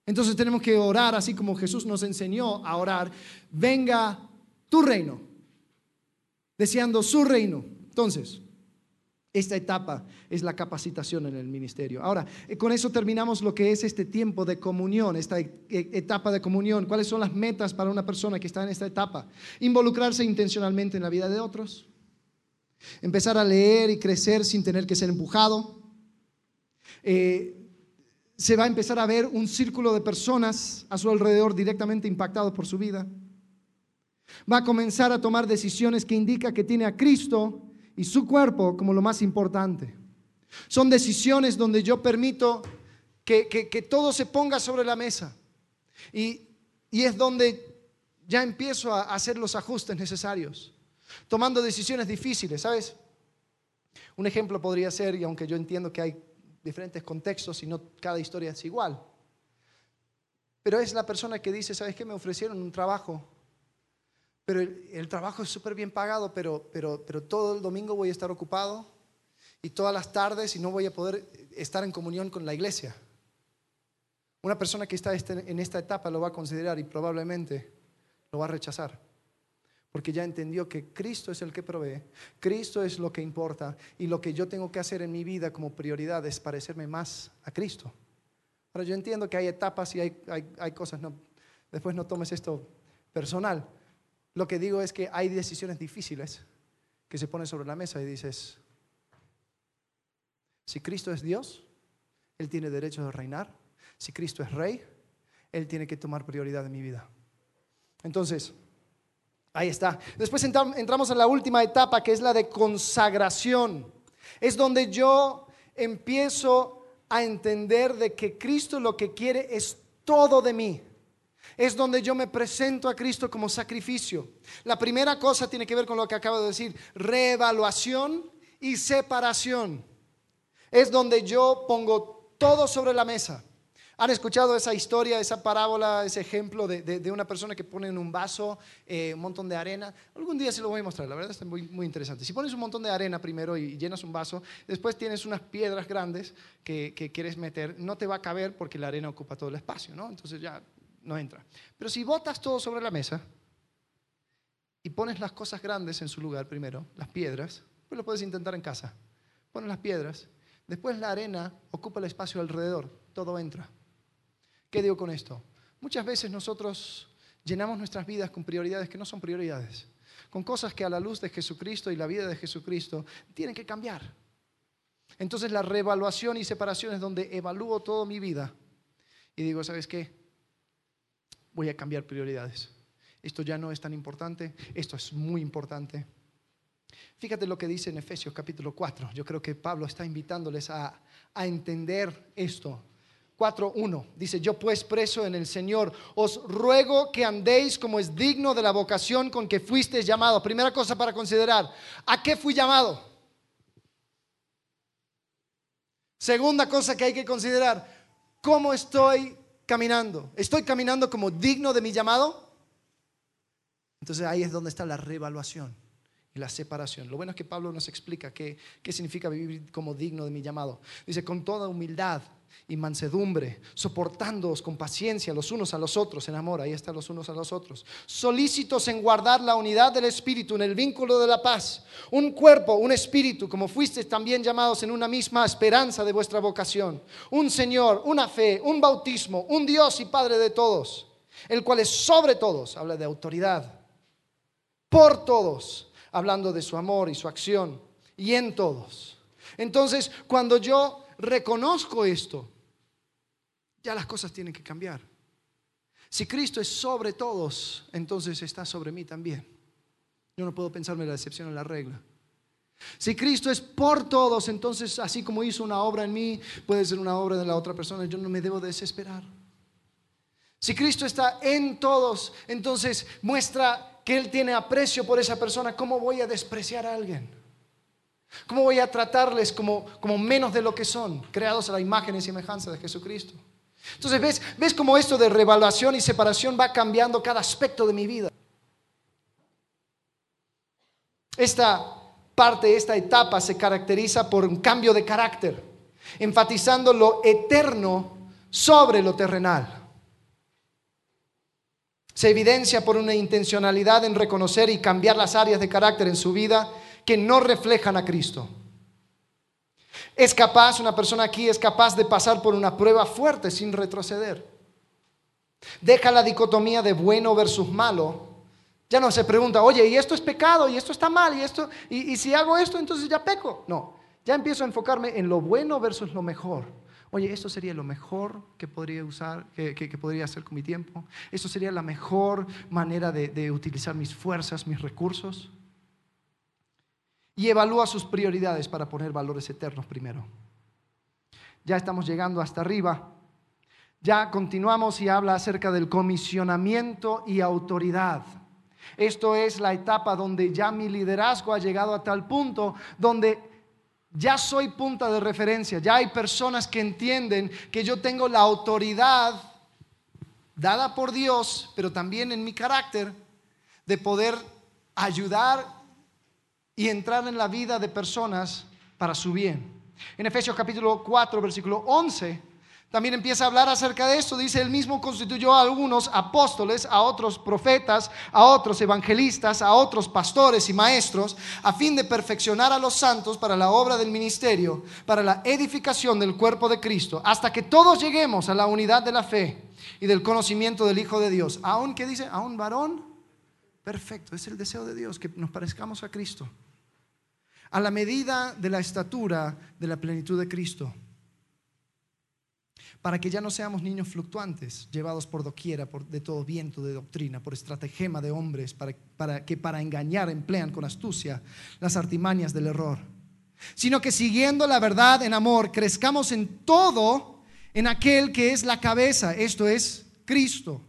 Entonces tenemos que orar así como Jesús nos enseñó a orar. Venga tu reino, deseando su reino. Entonces, esta etapa es la capacitación en el ministerio. Ahora, eh, con eso terminamos lo que es este tiempo de comunión, esta e, e, etapa de comunión. ¿Cuáles son las metas para una persona que está en esta etapa? Involucrarse intencionalmente en la vida de otros. Empezar a leer y crecer sin tener que ser empujado. Eh, se va a empezar a ver un círculo de personas a su alrededor directamente impactados por su vida. Va a comenzar a tomar decisiones que indica que tiene a Cristo y su cuerpo como lo más importante. Son decisiones donde yo permito que, todo se ponga sobre la mesa. Y, es donde ya empiezo a hacer los ajustes necesarios, tomando decisiones difíciles, ¿sabes? Un ejemplo podría ser, y aunque yo entiendo que hay diferentes contextos y no cada historia es igual, pero es la persona que dice, ¿sabes qué? Me ofrecieron un trabajo pero el, trabajo es súper bien pagado, pero, pero, pero todo el domingo voy a estar ocupado y todas las tardes y no voy a poder estar en comunión con la iglesia. Una persona que está este, en esta etapa lo va a considerar y probablemente lo va a rechazar. Porque ya entendió que Cristo es el que provee, Cristo es lo que importa y lo que yo tengo que hacer en mi vida como prioridad es parecerme más a Cristo. Ahora yo entiendo que hay etapas y hay, hay, hay cosas, no, después no tomes esto personal, lo que digo es que hay decisiones difíciles que se ponen sobre la mesa y dices, si Cristo es Dios, Él tiene derecho de reinar. Si Cristo es rey, Él tiene que tomar prioridad en mi vida. Entonces, ahí está. Después entramos en la última etapa, que es la de consagración. Es donde yo empiezo a entender de que Cristo lo que quiere es todo de mí es donde yo me presento a Cristo como sacrificio. La primera cosa tiene que ver con lo que acabo de decir, reevaluación y separación. Es donde yo pongo todo sobre la mesa. ¿Han escuchado esa historia, esa parábola, ese ejemplo de, una persona que pone en un vaso eh, un montón de arena? Algún día se lo voy a mostrar, la verdad es muy, muy interesante. Si pones un montón de arena primero y llenas un vaso, después tienes unas piedras grandes que, que quieres meter, no te va a caber porque la arena ocupa todo el espacio, ¿no? Entonces ya no entra. Pero si botas todo sobre la mesa y pones las cosas grandes en su lugar primero, las piedras, pues lo puedes intentar en casa. Pones las piedras, después la arena ocupa el espacio alrededor, todo entra. ¿Qué digo con esto? Muchas veces nosotros llenamos nuestras vidas con prioridades que no son prioridades, con cosas que a la luz de Jesucristo y la vida de Jesucristo tienen que cambiar. Entonces la reevaluación y separación es donde evalúo toda mi vida y digo, ¿sabes qué? Voy a cambiar prioridades. Esto ya no es tan importante, esto es muy importante. Fíjate lo que dice en Efesios capítulo 4. Yo creo que Pablo está invitándoles a, a entender esto. 4.1 dice, yo pues preso en el Señor, os ruego que andéis como es digno de la vocación con que fuisteis llamado. Primera cosa para considerar, ¿a qué fui llamado? Segunda cosa que hay que considerar, ¿cómo estoy caminando? ¿Estoy caminando como digno de mi llamado? Entonces ahí es donde está la reevaluación y la separación. Lo bueno es que Pablo nos explica qué, qué significa vivir como digno de mi llamado. Dice, con toda humildad y mansedumbre, soportándoos con paciencia los unos a los otros en amor, ahí están los unos a los otros, solícitos en guardar la unidad del Espíritu en el vínculo de la paz, un cuerpo, un espíritu, como fuisteis también llamados en una misma esperanza de vuestra vocación, un Señor, una fe, un bautismo, un Dios y Padre de todos, el cual es sobre todos, habla de autoridad, por todos, hablando de su amor y su acción, y en todos. Entonces, cuando yo reconozco esto, ya las cosas tienen que cambiar. Si Cristo es sobre todos, entonces está sobre mí también. Yo no puedo pensarme la excepción en la regla. Si Cristo es por todos, entonces así como hizo una obra en mí, puede ser una obra de la otra persona. Yo no me debo desesperar. Si Cristo está en todos, entonces muestra que Él tiene aprecio por esa persona. ¿Cómo voy a despreciar a alguien? ¿Cómo voy a tratarles como, como menos de lo que son, creados a la imagen y semejanza de Jesucristo? Entonces, ¿ves, ves cómo esto de revaluación y separación va cambiando cada aspecto de mi vida? Esta parte, esta etapa se caracteriza por un cambio de carácter, enfatizando lo eterno sobre lo terrenal. Se evidencia por una intencionalidad en reconocer y cambiar las áreas de carácter en su vida que no reflejan a Cristo. Es capaz, una persona aquí es capaz de pasar por una prueba fuerte sin retroceder. Deja la dicotomía de bueno versus malo. Ya no se pregunta, oye, y esto es pecado, y esto está mal, y esto, y, si hago esto, entonces ya peco. No, ya empiezo a enfocarme en lo bueno versus lo mejor. Oye, esto sería lo mejor que podría usar, que, podría hacer con mi tiempo. Esto sería la mejor manera de utilizar mis fuerzas, mis recursos y evalúa sus prioridades para poner valores eternos primero. Ya estamos llegando hasta arriba. Ya continuamos y habla acerca del comisionamiento y autoridad. Esto es la etapa donde ya mi liderazgo ha llegado a tal punto donde ya soy punta de referencia. Ya hay personas que entienden que yo tengo la autoridad dada por Dios, pero también en mi carácter, de poder ayudar y entrar en la vida de personas para su bien. En Efesios capítulo 4, versículo 11, también empieza a hablar acerca de esto. Dice, él mismo constituyó a algunos apóstoles, a otros profetas, a otros evangelistas, a otros pastores y maestros, a fin de perfeccionar a los santos para la obra del ministerio, para la edificación del cuerpo de Cristo, hasta que todos lleguemos a la unidad de la fe y del conocimiento del Hijo de Dios. Aún que dice, a un varón perfecto. Es el deseo de Dios que nos parezcamos a Cristo a la medida de la estatura de la plenitud de Cristo, para que ya no seamos niños fluctuantes, llevados por doquiera, por, de todo viento de doctrina, por estratagema de hombres, para, para que para engañar emplean con astucia las artimañas del error, sino que siguiendo la verdad en amor, crezcamos en todo en aquel que es la cabeza, esto es Cristo,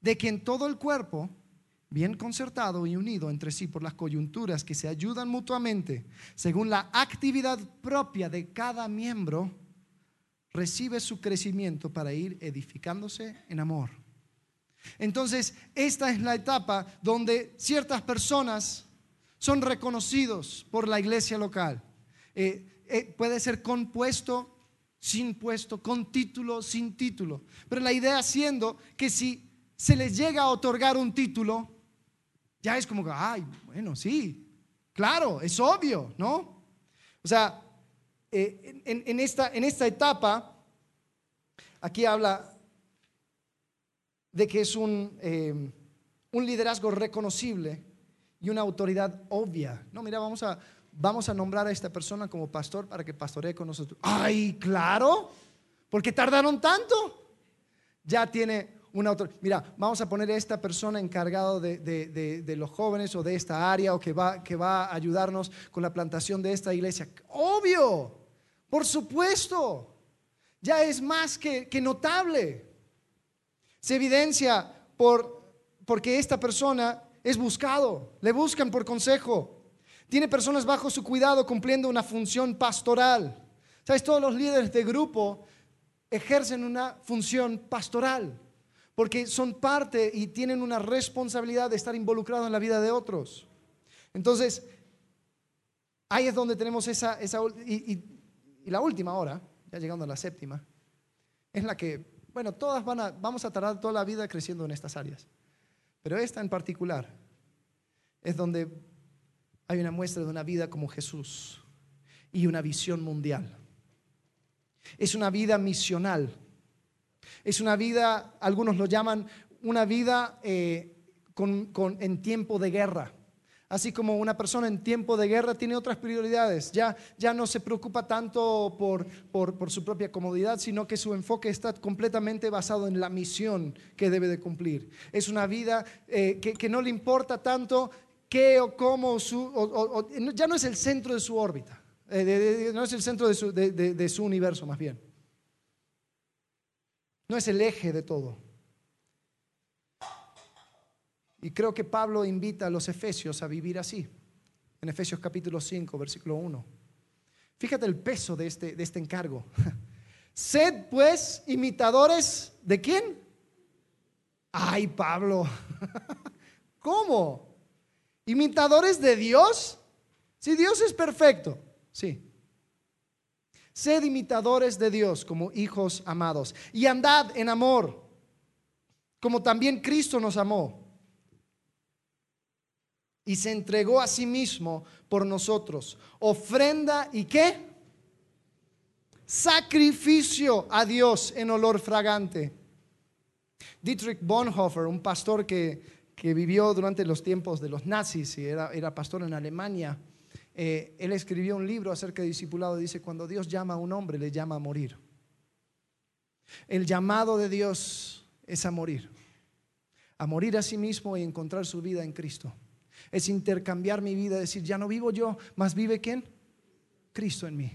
de quien todo el cuerpo bien concertado y unido entre sí por las coyunturas que se ayudan mutuamente, según la actividad propia de cada miembro, recibe su crecimiento para ir edificándose en amor. Entonces, esta es la etapa donde ciertas personas son reconocidos por la iglesia local. Eh, eh, puede ser con puesto, sin puesto, con título, sin título. Pero la idea siendo que si se les llega a otorgar un título, ya es como ay, bueno, sí, claro, es obvio, ¿no? O sea, eh, en, esta, en esta etapa, aquí habla de que es un, eh, un liderazgo reconocible y una autoridad obvia. No, mira, vamos a, vamos a nombrar a esta persona como pastor para que pastoree con nosotros. Ay, claro, porque tardaron tanto. Ya tiene Mira, vamos a poner a esta persona encargado de, los jóvenes o de esta área o que va, que va a ayudarnos con la plantación de esta iglesia. Obvio, por supuesto, ya es más que, que notable. Se evidencia por, porque esta persona es buscado, le buscan por consejo. Tiene personas bajo su cuidado cumpliendo una función pastoral. ¿Sabes? Todos los líderes de grupo ejercen una función pastoral porque son parte y tienen una responsabilidad de estar involucrados en la vida de otros. Entonces, ahí es donde tenemos esa, esa y, la última hora, ya llegando a la séptima, es la que, bueno, todas van a, vamos a tardar toda la vida creciendo en estas áreas, pero esta en particular es donde hay una muestra de una vida como Jesús y una visión mundial. Es una vida misional. Es una vida, algunos lo llaman una vida eh, en tiempo de guerra. Así como una persona en tiempo de guerra tiene otras prioridades, ya, ya no se preocupa tanto por, por, su propia comodidad, sino que su enfoque está completamente basado en la misión que debe de cumplir. Es una vida eh, que, no le importa tanto qué o cómo, su, ya no es el centro de su órbita. Eh, no es el centro de su, de su universo más bien. No es el eje de todo. Y creo que Pablo invita a los efesios a vivir así. En Efesios capítulo 5, versículo 1. Fíjate el peso de este, de este encargo. Sed pues imitadores de quién? Ay, Pablo. ¿Cómo? ¿Imitadores de Dios? Si Dios es perfecto, sí. Sed imitadores de Dios como hijos amados y andad en amor, como también Cristo nos amó y se entregó a sí mismo por nosotros. Ofrenda y qué? Sacrificio a Dios en olor fragante. Dietrich Bonhoeffer, un pastor que, vivió durante los tiempos de los nazis y era, era pastor en Alemania, eh, él escribió un libro acerca de discipulado. Dice, cuando Dios llama a un hombre, le llama a morir. El llamado de Dios es a morir. A morir a sí mismo y encontrar su vida en Cristo. Es intercambiar mi vida, decir, ya no vivo yo, más vive quién? Cristo en mí.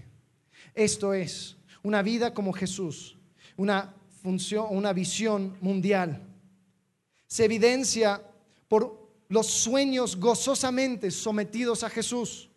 Esto es una vida como Jesús, una función, una visión mundial. Se evidencia por los sueños gozosamente sometidos a Jesús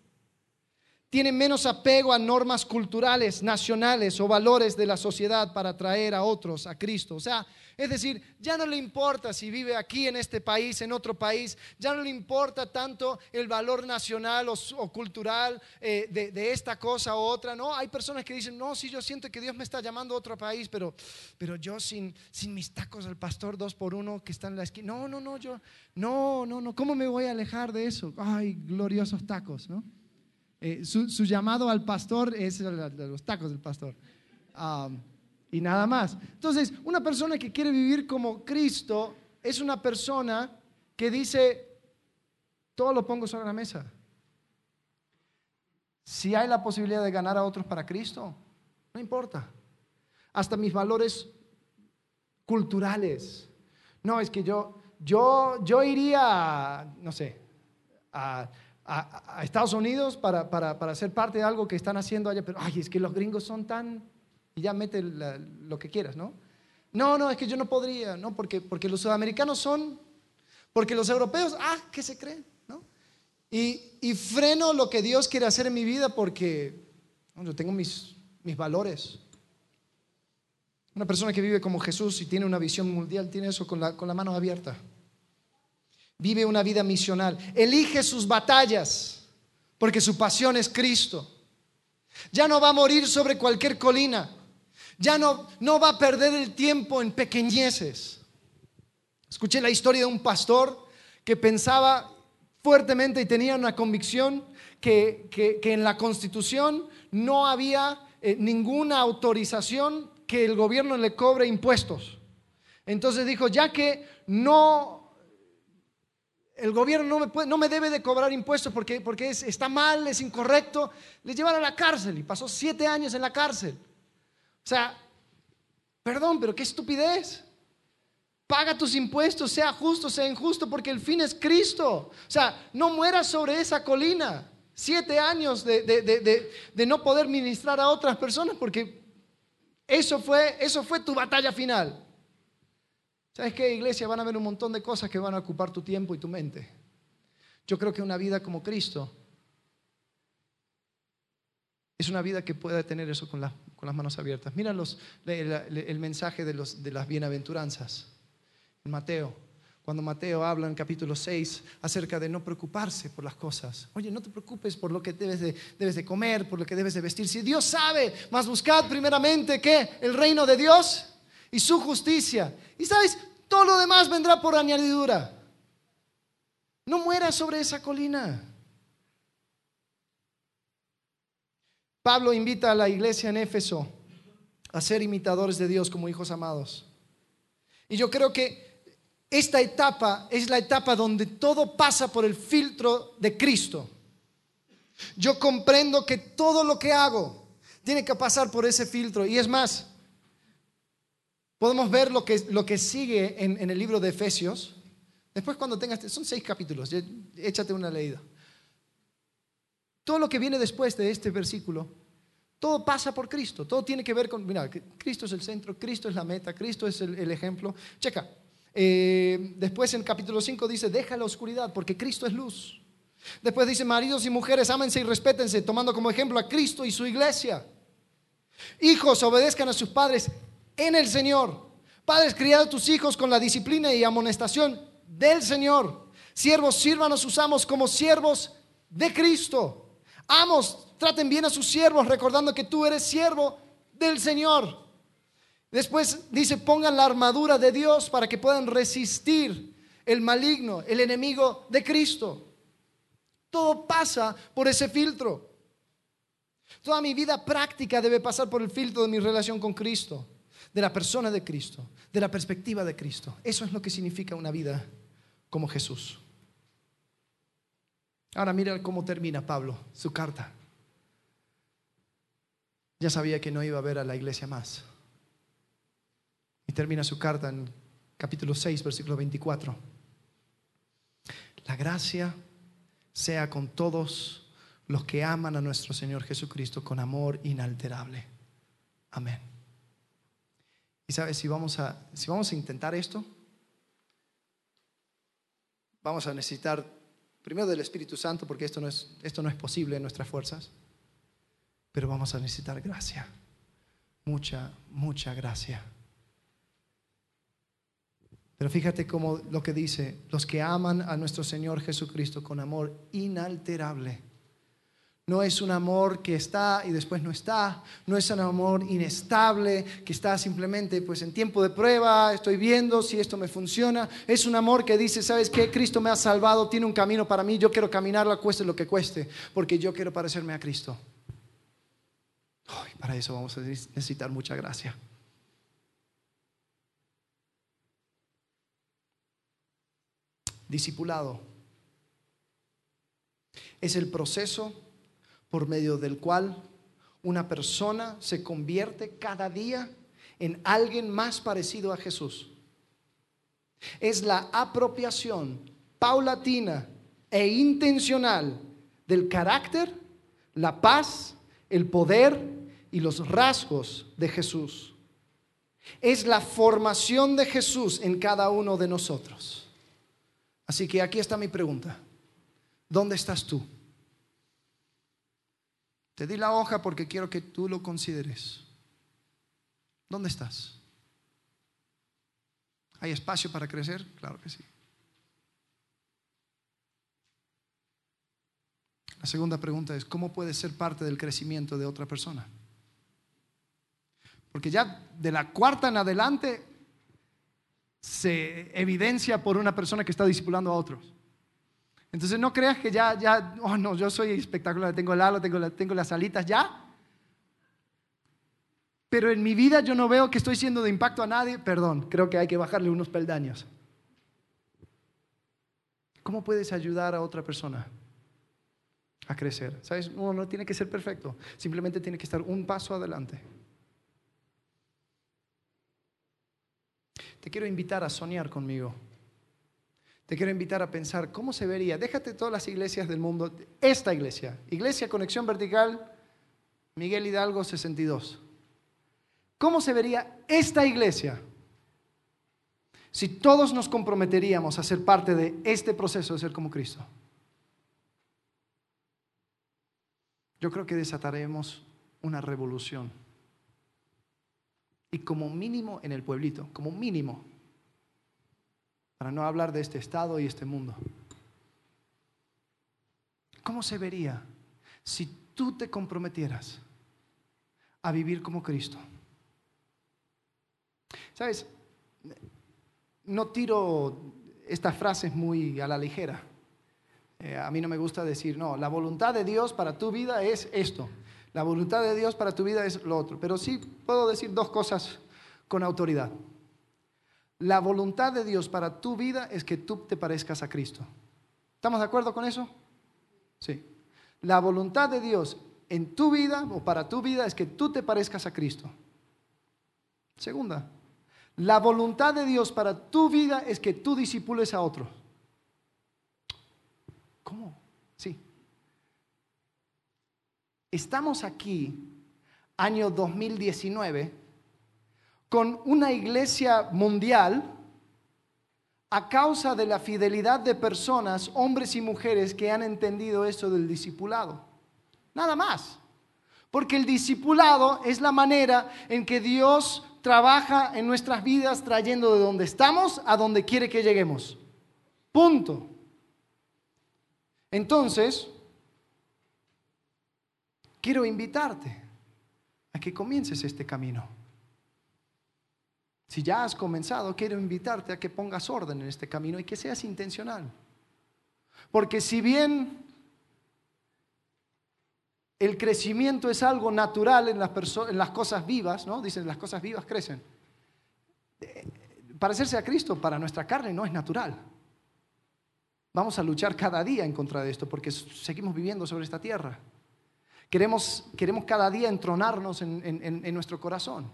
tienen menos apego a normas culturales, nacionales o valores de la sociedad para atraer a otros a Cristo. O sea, es decir, ya no le importa si vive aquí en este país, en otro país, ya no le importa tanto el valor nacional o, cultural eh, de, esta cosa u otra. No, hay personas que dicen, no, sí, yo siento que Dios me está llamando a otro país, pero, pero yo sin, sin mis tacos al pastor dos por uno que está en la esquina. No, no, no, yo, no, no, no, ¿cómo me voy a alejar de eso? Ay, gloriosos tacos, ¿no? Eh, su, llamado al pastor es los tacos del pastor. y nada más. Entonces, una persona que quiere vivir como Cristo es una persona que dice, todo lo pongo sobre la mesa. Si hay la posibilidad de ganar a otros para Cristo, no importa. Hasta mis valores culturales. No, es que yo, yo, yo iría, no sé, a, Estados Unidos para, para, ser parte de algo que están haciendo allá, pero ay, es que los gringos son tan... Y ya mete lo que quieras, ¿no? No, no, es que yo no podría, ¿no? Porque, porque los sudamericanos son, porque los europeos, ah, ¿qué se creen? ¿no? Y, y freno lo que Dios quiere hacer en mi vida porque yo tengo mis, mis valores. Una persona que vive como Jesús y tiene una visión mundial tiene eso con la, con la mano abierta. Vive una vida misional. Elige sus batallas porque su pasión es Cristo. Ya no va a morir sobre cualquier colina. Ya no, no va a perder el tiempo en pequeñeces. Escuché la historia de un pastor que pensaba fuertemente y tenía una convicción que, en la constitución no había eh, ninguna autorización que el gobierno le cobre impuestos. Entonces dijo, ya que no el gobierno no me, no me debe de cobrar impuestos porque, porque está mal, es incorrecto, le llevaron a la cárcel y pasó siete años en la cárcel. O sea, perdón, pero qué estupidez. Paga tus impuestos, sea justo, sea injusto, porque el fin es Cristo. O sea, no mueras sobre esa colina. Siete años de, de no poder ministrar a otras personas porque eso fue, eso fue tu batalla final. ¿Sabes qué, iglesia? Van a haber un montón de cosas que van a ocupar tu tiempo y tu mente. Yo creo que una vida como Cristo Es una vida que puede tener eso con, con las manos abiertas. Mira el, mensaje de, los, de las bienaventuranzas en Mateo. Cuando Mateo habla en capítulo 6 acerca de no preocuparse por las cosas. Oye, no te preocupes por lo que debes de, debes de comer, por lo que debes de vestir. Si Dios sabe, más buscad primeramente que el reino de Dios y su justicia. Y sabes, todo lo demás vendrá por añadidura. No mueras sobre esa colina. Pablo invita a la iglesia en Éfeso a ser imitadores de Dios como hijos amados. Y yo creo que esta etapa es la etapa donde todo pasa por el filtro de Cristo. Yo comprendo que todo lo que hago tiene que pasar por ese filtro. Y es más, podemos ver lo que, lo que sigue en, en el libro de Efesios. Después cuando tengas, son seis capítulos, échate una leída. Todo lo que viene después de este versículo, todo pasa por Cristo, todo tiene que ver con, mira, Cristo es el centro, Cristo es la meta, Cristo es el, ejemplo. Checa, eh, después en capítulo 5 dice, deja la oscuridad porque Cristo es luz. Después dice, maridos y mujeres, ámense y respétense, tomando como ejemplo a Cristo y su iglesia. Hijos, obedezcan a sus padres en el Señor. Padres, criad a tus hijos con la disciplina y amonestación del Señor. Siervos, sirvan a sus amos como siervos de Cristo. Amos, traten bien a sus siervos, recordando que tú eres siervo del Señor. Después dice, pongan la armadura de Dios para que puedan resistir el maligno, el enemigo de Cristo. Todo pasa por ese filtro. Toda mi vida práctica debe pasar por el filtro de mi relación con Cristo, de la persona de Cristo, de la perspectiva de Cristo. Eso es lo que significa una vida como Jesús. Ahora mira cómo termina Pablo su carta. Ya sabía que no iba a ver a la iglesia más. Y termina su carta en capítulo 6, versículo 24. La gracia sea con todos los que aman a nuestro Señor Jesucristo con amor inalterable. Amén. Y sabes, si vamos a, si vamos a intentar esto, vamos a necesitar Primero del Espíritu Santo, porque esto no es, esto no es posible en nuestras fuerzas. Pero vamos a necesitar gracia. Mucha, mucha gracia. Pero fíjate cómo lo que dice, los que aman a nuestro Señor Jesucristo con amor inalterable no es un amor que está y después no está. No es un amor inestable, que está simplemente pues en tiempo de prueba, estoy viendo si esto me funciona. Es un amor que dice, ¿sabes qué? Cristo me ha salvado, tiene un camino para mí, yo quiero caminarlo, cueste lo que cueste, porque yo quiero parecerme a Cristo. para eso vamos a necesitar mucha gracia. Discipulado es el proceso por medio del cual una persona se convierte cada día en alguien más parecido a Jesús. Es la apropiación paulatina e intencional del carácter, la paz, el poder y los rasgos de Jesús. Es la formación de Jesús en cada uno de nosotros. Así que aquí está mi pregunta. ¿Dónde estás tú? Te di la hoja porque quiero que tú lo consideres. ¿Dónde estás? ¿Hay espacio para crecer? Claro que sí. La segunda pregunta es, ¿cómo puedes ser parte del crecimiento de otra persona? Porque ya de la cuarta en adelante se evidencia por una persona que está discipulando a otros. Entonces no creas que ya, ya, oh no, yo soy espectacular, tengo el halo, tengo, tengo las alitas, ya. Pero en mi vida yo no veo que estoy siendo de impacto a nadie. Perdón, creo que hay que bajarle unos peldaños. ¿Cómo puedes ayudar a otra persona a crecer? ¿Sabes? Uno no tiene que ser perfecto, simplemente tiene que estar un paso adelante. Te quiero invitar a soñar conmigo. Te quiero invitar a pensar cómo se vería. Déjate todas las iglesias del mundo. Esta iglesia, Iglesia Conexión Vertical, Miguel Hidalgo 62. ¿Cómo se vería esta iglesia si todos nos comprometeríamos a ser parte de este proceso de ser como Cristo? Yo creo que desataremos una revolución. Y como mínimo en el pueblito, como mínimo, para no hablar de este estado y este mundo. ¿Cómo se vería si tú te comprometieras a vivir como Cristo? ¿Sabes? No tiro estas frases muy a la ligera. Eh, a mí no me gusta decir, no, la voluntad de Dios para tu vida es esto. La voluntad de Dios para tu vida es lo otro. Pero sí puedo decir dos cosas con autoridad. La voluntad de Dios para tu vida es que tú te parezcas a Cristo. ¿Estamos de acuerdo con eso? Sí. La voluntad de Dios en tu vida o para tu vida es que tú te parezcas a Cristo. Segunda, la voluntad de Dios para tu vida es que tú disipules a otro. ¿Cómo? Sí. Estamos aquí, año 2019, con una iglesia mundial a causa de la fidelidad de personas, hombres y mujeres que han entendido esto del discipulado. Nada más. Porque el discipulado es la manera en que Dios trabaja en nuestras vidas trayendo de donde estamos a donde quiere que lleguemos. Punto. Entonces, quiero invitarte a que comiences este camino. Si ya has comenzado, quiero invitarte a que pongas orden en este camino y que seas intencional. Porque si bien el crecimiento es algo natural en las, en las cosas vivas, ¿no? Dicen, las cosas vivas crecen. Parecerse a Cristo para nuestra carne no es natural. Vamos a luchar cada día en contra de esto porque seguimos viviendo sobre esta tierra. Queremos, queremos cada día entronarnos en, en nuestro corazón.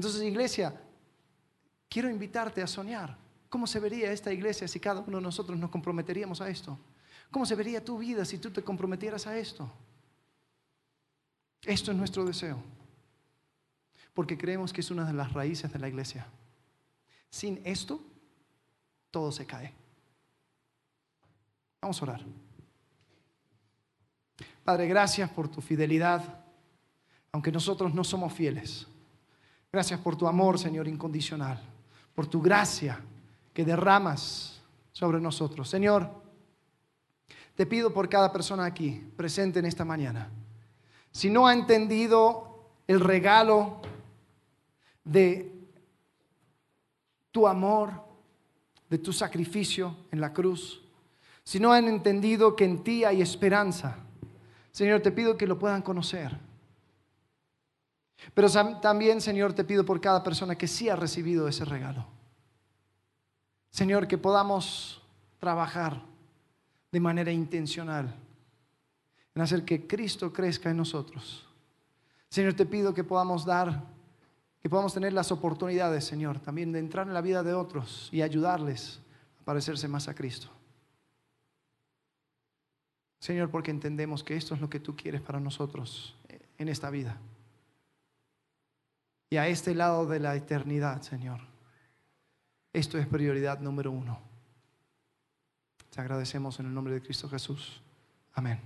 Entonces, iglesia, quiero invitarte a soñar. ¿Cómo se vería esta iglesia si cada uno de nosotros nos comprometeríamos a esto? ¿Cómo se vería tu vida si tú te comprometieras a esto? Esto es nuestro deseo, porque creemos que es una de las raíces de la iglesia. Sin esto, todo se cae. Vamos a orar. Padre, gracias por tu fidelidad, aunque nosotros no somos fieles. Gracias por tu amor, Señor, incondicional, por tu gracia que derramas sobre nosotros. Señor, te pido por cada persona aquí presente en esta mañana. Si no ha entendido el regalo de tu amor, de tu sacrificio en la cruz, si no han entendido que en ti hay esperanza, Señor, te pido que lo puedan conocer. Pero también, Señor, te pido por cada persona que sí ha recibido ese regalo. Señor, que podamos trabajar de manera intencional en hacer que Cristo crezca en nosotros. Señor, te pido que podamos dar, que podamos tener las oportunidades, Señor, también de entrar en la vida de otros y ayudarles a parecerse más a Cristo. Señor, porque entendemos que esto es lo que tú quieres para nosotros en esta vida. Y a este lado de la eternidad, Señor, esto es prioridad número uno. Te agradecemos en el nombre de Cristo Jesús. Amén.